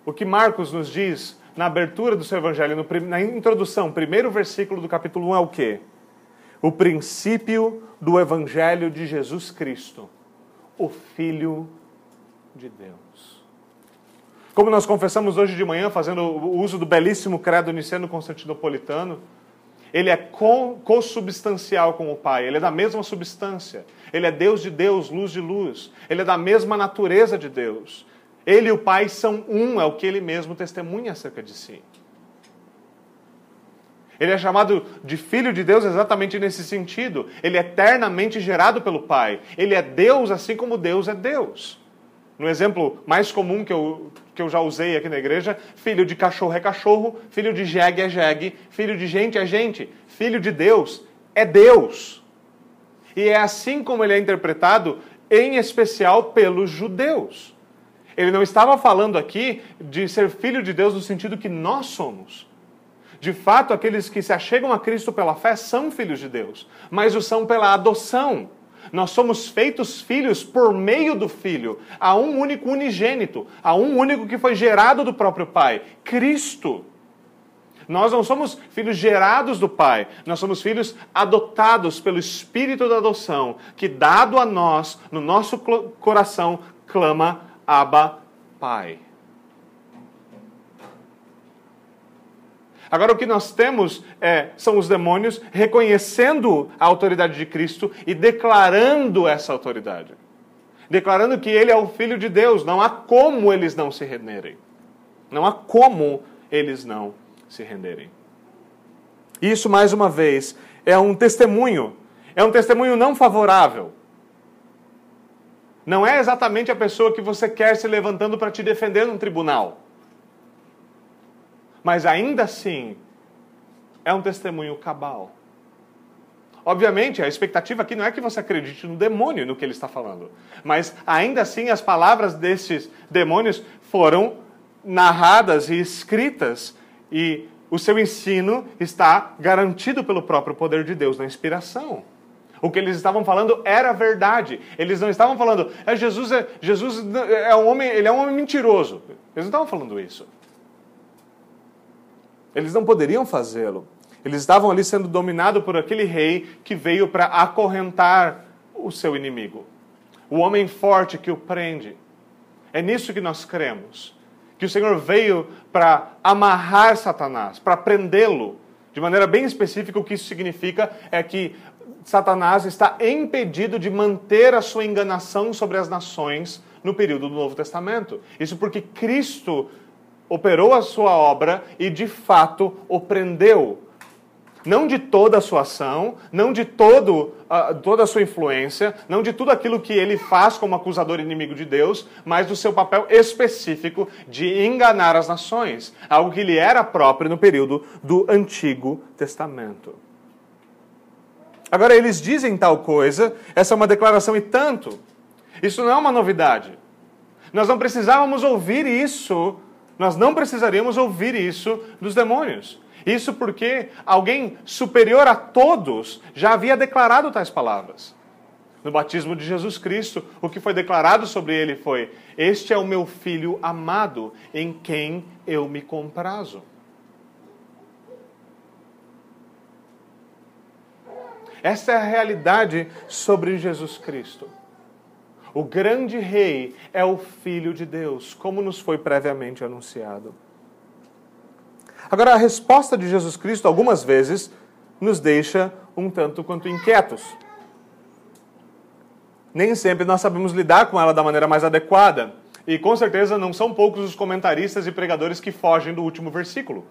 o que Marcos nos diz na abertura do seu evangelho, no, na introdução, primeiro versículo do capítulo 1 é o quê? O princípio do evangelho de Jesus Cristo, o Filho de Deus. Como nós confessamos hoje de manhã, fazendo o uso do belíssimo credo niceno constantinopolitano, ele é consubstancial com o Pai, ele é da mesma substância. Ele é Deus de Deus, luz de luz. Ele é da mesma natureza de Deus. Ele e o Pai são um, é o que ele mesmo testemunha acerca de si. Ele é chamado de Filho de Deus exatamente nesse sentido. Ele é eternamente gerado pelo Pai. Ele é Deus assim como Deus é Deus. No exemplo mais comum que eu, que eu já usei aqui na igreja, filho de cachorro é cachorro, filho de jegue é jegue, filho de gente é gente, filho de Deus é Deus. E é assim como ele é interpretado, em especial pelos judeus. Ele não estava falando aqui de ser filho de Deus no sentido que nós somos. De fato, aqueles que se achegam a Cristo pela fé são filhos de Deus, mas o são pela adoção. Nós somos feitos filhos por meio do Filho, a um único unigênito, a um único que foi gerado do próprio Pai, Cristo. Nós não somos filhos gerados do Pai, nós somos filhos adotados pelo Espírito da adoção, que, dado a nós, no nosso coração, clama Abba, Pai. Agora, o que nós temos é, são os demônios reconhecendo a autoridade de Cristo e declarando essa autoridade. Declarando que Ele é o Filho de Deus. Não há como eles não se renderem. Não há como eles não se renderem. Isso, mais uma vez, é um testemunho. É um testemunho não favorável não é exatamente a pessoa que você quer se levantando para te defender num tribunal. Mas ainda assim, é um testemunho cabal. Obviamente, a expectativa aqui não é que você acredite no demônio, no que ele está falando. Mas ainda assim, as palavras desses demônios foram narradas e escritas, e o seu ensino está garantido pelo próprio poder de Deus na inspiração. O que eles estavam falando era verdade. Eles não estavam falando, é, Jesus, é, Jesus é um homem, ele é um homem mentiroso. Eles não estavam falando isso. Eles não poderiam fazê-lo. Eles estavam ali sendo dominados por aquele rei que veio para acorrentar o seu inimigo, o homem forte que o prende. É nisso que nós cremos. Que o Senhor veio para amarrar Satanás, para prendê-lo. De maneira bem específica, o que isso significa é que Satanás está impedido de manter a sua enganação sobre as nações no período do Novo Testamento. Isso porque Cristo operou a sua obra e de fato o prendeu não de toda a sua ação, não de todo, uh, toda a sua influência, não de tudo aquilo que ele faz como acusador inimigo de Deus, mas do seu papel específico de enganar as nações, algo que lhe era próprio no período do Antigo Testamento. Agora, eles dizem tal coisa, essa é uma declaração e tanto. Isso não é uma novidade. Nós não precisávamos ouvir isso, nós não precisaríamos ouvir isso dos demônios. Isso porque alguém superior a todos já havia declarado tais palavras. No batismo de Jesus Cristo, o que foi declarado sobre ele foi: Este é o meu filho amado, em quem eu me comprazo. Essa é a realidade sobre Jesus Cristo. O grande rei é o Filho de Deus, como nos foi previamente anunciado. Agora, a resposta de Jesus Cristo, algumas vezes, nos deixa um tanto quanto inquietos. Nem sempre nós sabemos lidar com ela da maneira mais adequada. E com certeza não são poucos os comentaristas e pregadores que fogem do último versículo.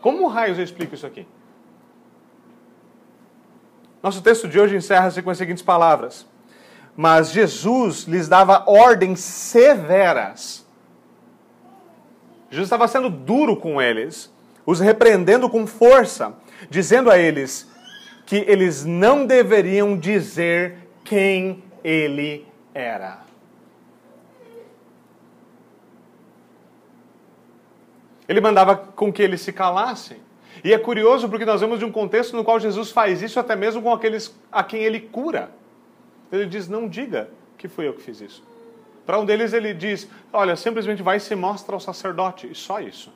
Como raios eu explico isso aqui? Nosso texto de hoje encerra-se com as seguintes palavras: Mas Jesus lhes dava ordens severas Jesus estava sendo duro com eles, os repreendendo com força, dizendo a eles que eles não deveriam dizer quem ele era. Ele mandava com que eles se calassem. E é curioso porque nós vemos de um contexto no qual Jesus faz isso até mesmo com aqueles a quem ele cura. Ele diz: Não diga que fui eu que fiz isso. Para um deles ele diz: Olha, simplesmente vai e se mostra ao sacerdote. E só isso.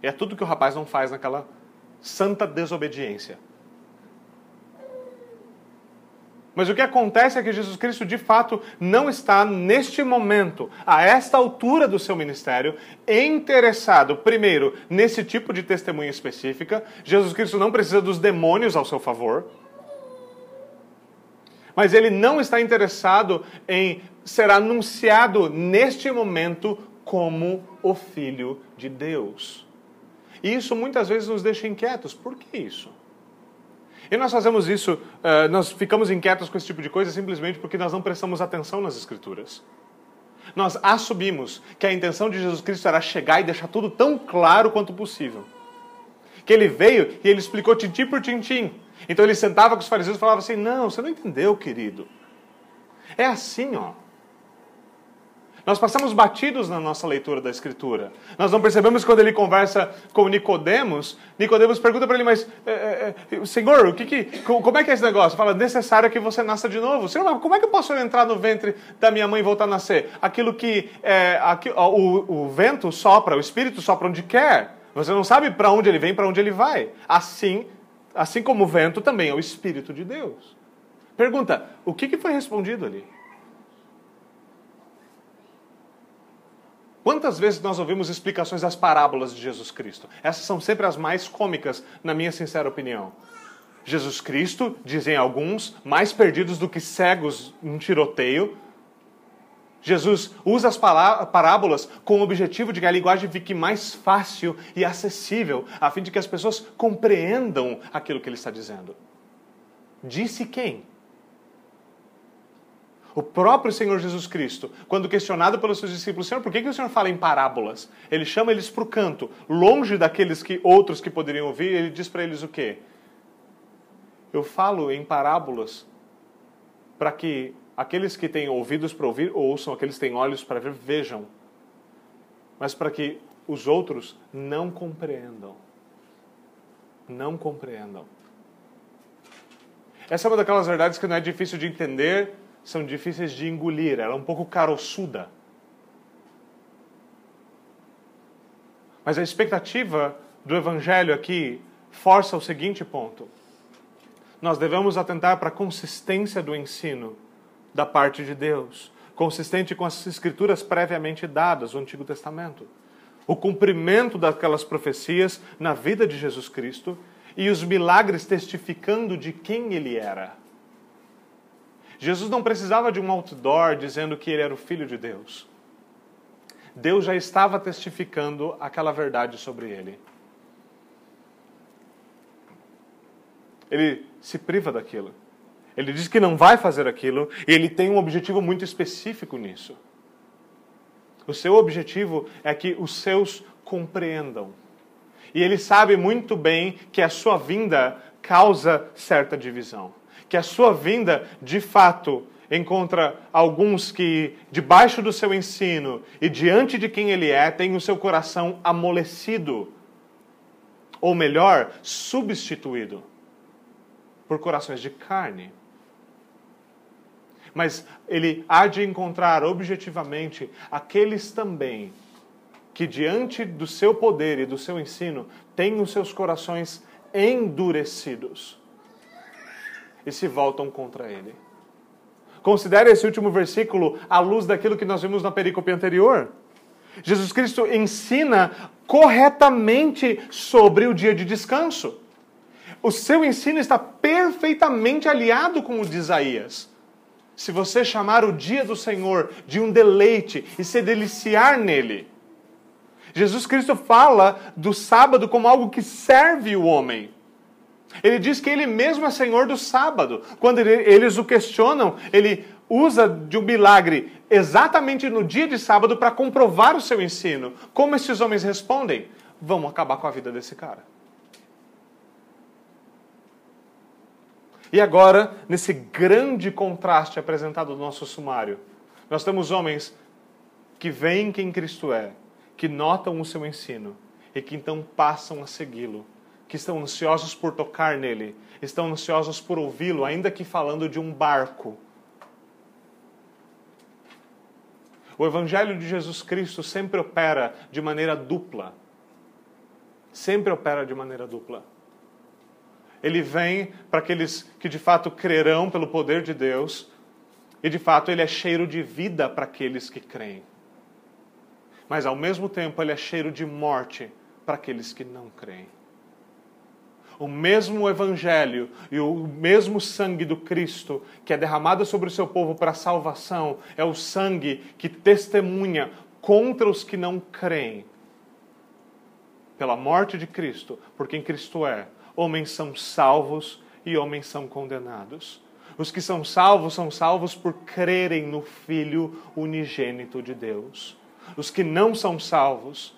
E é tudo que o rapaz não faz naquela santa desobediência. Mas o que acontece é que Jesus Cristo, de fato, não está, neste momento, a esta altura do seu ministério, interessado, primeiro, nesse tipo de testemunha específica. Jesus Cristo não precisa dos demônios ao seu favor. Mas ele não está interessado em ser anunciado neste momento como o Filho de Deus. E isso muitas vezes nos deixa inquietos. Por que isso? E nós fazemos isso, uh, nós ficamos inquietos com esse tipo de coisa simplesmente porque nós não prestamos atenção nas Escrituras. Nós assumimos que a intenção de Jesus Cristo era chegar e deixar tudo tão claro quanto possível. Que ele veio e ele explicou tintim por tintim. Então ele sentava com os fariseus e falava assim: Não, você não entendeu, querido. É assim, ó. Nós passamos batidos na nossa leitura da Escritura. Nós não percebemos quando ele conversa com Nicodemos, Nicodemos pergunta para ele, mas é, é, Senhor, o que, que, como é que é esse negócio? Fala, necessário que você nasça de novo. Senhor, como é que eu posso entrar no ventre da minha mãe e voltar a nascer? Aquilo que é, aqui, o, o vento sopra, o Espírito sopra onde quer. Você não sabe para onde ele vem, para onde ele vai. Assim, assim como o vento também é o Espírito de Deus. Pergunta, o que, que foi respondido ali? Quantas vezes nós ouvimos explicações das parábolas de Jesus Cristo? Essas são sempre as mais cômicas, na minha sincera opinião. Jesus Cristo, dizem alguns, mais perdidos do que cegos num tiroteio. Jesus usa as parábolas com o objetivo de que a linguagem fique mais fácil e acessível, a fim de que as pessoas compreendam aquilo que ele está dizendo. Disse quem? O próprio Senhor Jesus Cristo, quando questionado pelos seus discípulos, Senhor, por que, que o Senhor fala em parábolas? Ele chama eles para o canto, longe daqueles que outros que poderiam ouvir, ele diz para eles o quê? Eu falo em parábolas para que aqueles que têm ouvidos para ouvir ouçam, aqueles que têm olhos para ver vejam, mas para que os outros não compreendam. Não compreendam. Essa é uma daquelas verdades que não é difícil de entender são difíceis de engolir, ela é um pouco caroçuda. Mas a expectativa do Evangelho aqui força o seguinte ponto: nós devemos atentar para a consistência do ensino da parte de Deus, consistente com as escrituras previamente dadas, o Antigo Testamento. O cumprimento daquelas profecias na vida de Jesus Cristo e os milagres testificando de quem ele era. Jesus não precisava de um outdoor dizendo que ele era o Filho de Deus. Deus já estava testificando aquela verdade sobre ele. Ele se priva daquilo. Ele diz que não vai fazer aquilo e ele tem um objetivo muito específico nisso. O seu objetivo é que os seus compreendam. E ele sabe muito bem que a sua vinda causa certa divisão. Que a sua vinda, de fato, encontra alguns que, debaixo do seu ensino e diante de quem ele é, têm o seu coração amolecido. Ou melhor, substituído por corações de carne. Mas ele há de encontrar objetivamente aqueles também que, diante do seu poder e do seu ensino, têm os seus corações endurecidos e se voltam contra ele. Considere esse último versículo à luz daquilo que nós vimos na perícope anterior. Jesus Cristo ensina corretamente sobre o dia de descanso. O seu ensino está perfeitamente aliado com o de Isaías. Se você chamar o dia do Senhor de um deleite e se deliciar nele, Jesus Cristo fala do sábado como algo que serve o homem. Ele diz que ele mesmo é senhor do sábado. Quando eles o questionam, ele usa de um milagre exatamente no dia de sábado para comprovar o seu ensino. Como esses homens respondem? Vamos acabar com a vida desse cara. E agora, nesse grande contraste apresentado no nosso sumário, nós temos homens que veem quem Cristo é, que notam o seu ensino e que então passam a segui-lo, que estão ansiosos por tocar nele, estão ansiosos por ouvi-lo, ainda que falando de um barco. O Evangelho de Jesus Cristo sempre opera de maneira dupla. Sempre opera de maneira dupla ele vem para aqueles que de fato crerão pelo poder de Deus, e de fato ele é cheiro de vida para aqueles que creem. Mas ao mesmo tempo ele é cheiro de morte para aqueles que não creem. O mesmo evangelho e o mesmo sangue do Cristo que é derramado sobre o seu povo para salvação é o sangue que testemunha contra os que não creem. Pela morte de Cristo, por quem Cristo é, homens são salvos e homens são condenados. Os que são salvos são salvos por crerem no Filho unigênito de Deus. Os que não são salvos,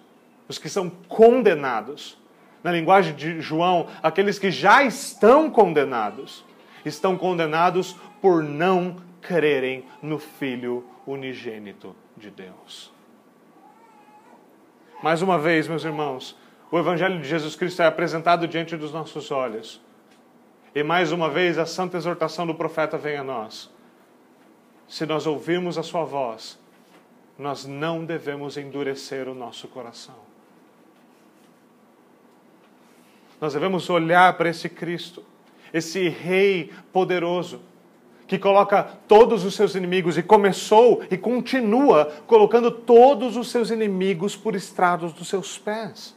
os que são condenados, na linguagem de João, aqueles que já estão condenados, estão condenados por não crerem no Filho unigênito de Deus. Mais uma vez, meus irmãos, o Evangelho de Jesus Cristo é apresentado diante dos nossos olhos. E mais uma vez a santa exortação do profeta vem a nós. Se nós ouvirmos a sua voz, nós não devemos endurecer o nosso coração. Nós devemos olhar para esse Cristo, esse Rei poderoso, que coloca todos os seus inimigos e começou e continua colocando todos os seus inimigos por estrados dos seus pés.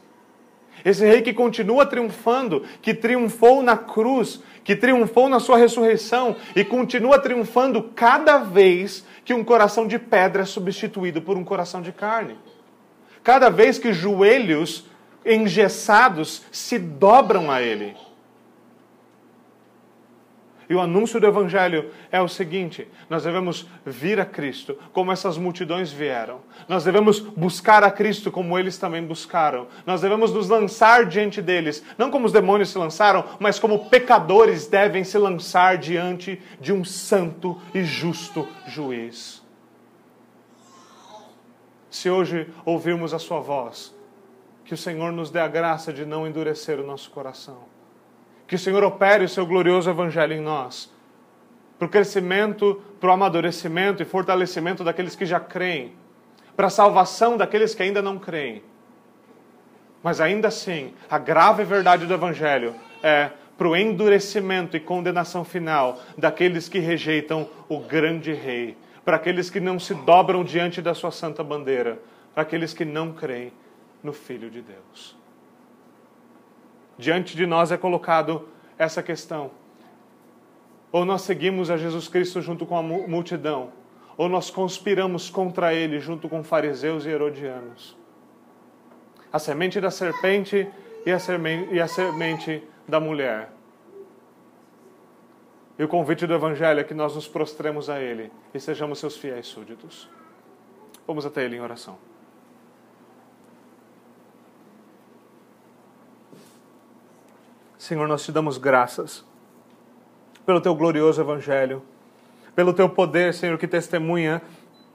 Esse rei que continua triunfando, que triunfou na cruz, que triunfou na sua ressurreição e continua triunfando cada vez que um coração de pedra é substituído por um coração de carne. Cada vez que joelhos engessados se dobram a ele. E o anúncio do Evangelho é o seguinte: nós devemos vir a Cristo como essas multidões vieram. Nós devemos buscar a Cristo como eles também buscaram. Nós devemos nos lançar diante deles, não como os demônios se lançaram, mas como pecadores devem se lançar diante de um santo e justo juiz. Se hoje ouvirmos a Sua voz, que o Senhor nos dê a graça de não endurecer o nosso coração que o Senhor opere o seu glorioso evangelho em nós, para o crescimento, para o amadurecimento e fortalecimento daqueles que já creem, para a salvação daqueles que ainda não creem. Mas ainda assim, a grave verdade do evangelho é para o endurecimento e condenação final daqueles que rejeitam o grande Rei, para aqueles que não se dobram diante da sua santa bandeira, para aqueles que não creem no Filho de Deus. Diante de nós é colocado essa questão. Ou nós seguimos a Jesus Cristo junto com a multidão, ou nós conspiramos contra ele junto com fariseus e herodianos. A semente da serpente e a semente, e a semente da mulher. E o convite do Evangelho é que nós nos prostremos a Ele e sejamos seus fiéis súditos. Vamos até Ele em oração. Senhor, nós te damos graças pelo teu glorioso Evangelho, pelo teu poder, Senhor, que testemunha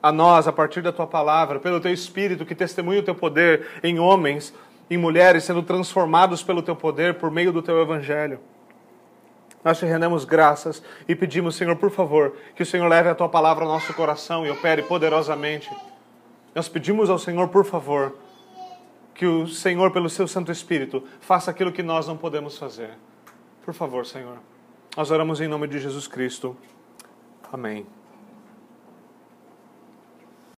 a nós a partir da tua palavra, pelo teu Espírito que testemunha o teu poder em homens, em mulheres sendo transformados pelo teu poder por meio do teu Evangelho. Nós te rendemos graças e pedimos, Senhor, por favor, que o Senhor leve a tua palavra ao nosso coração e opere poderosamente. Nós pedimos ao Senhor, por favor, que o Senhor, pelo seu Santo Espírito, faça aquilo que nós não podemos fazer. Por favor, Senhor. Nós oramos em nome de Jesus Cristo. Amém.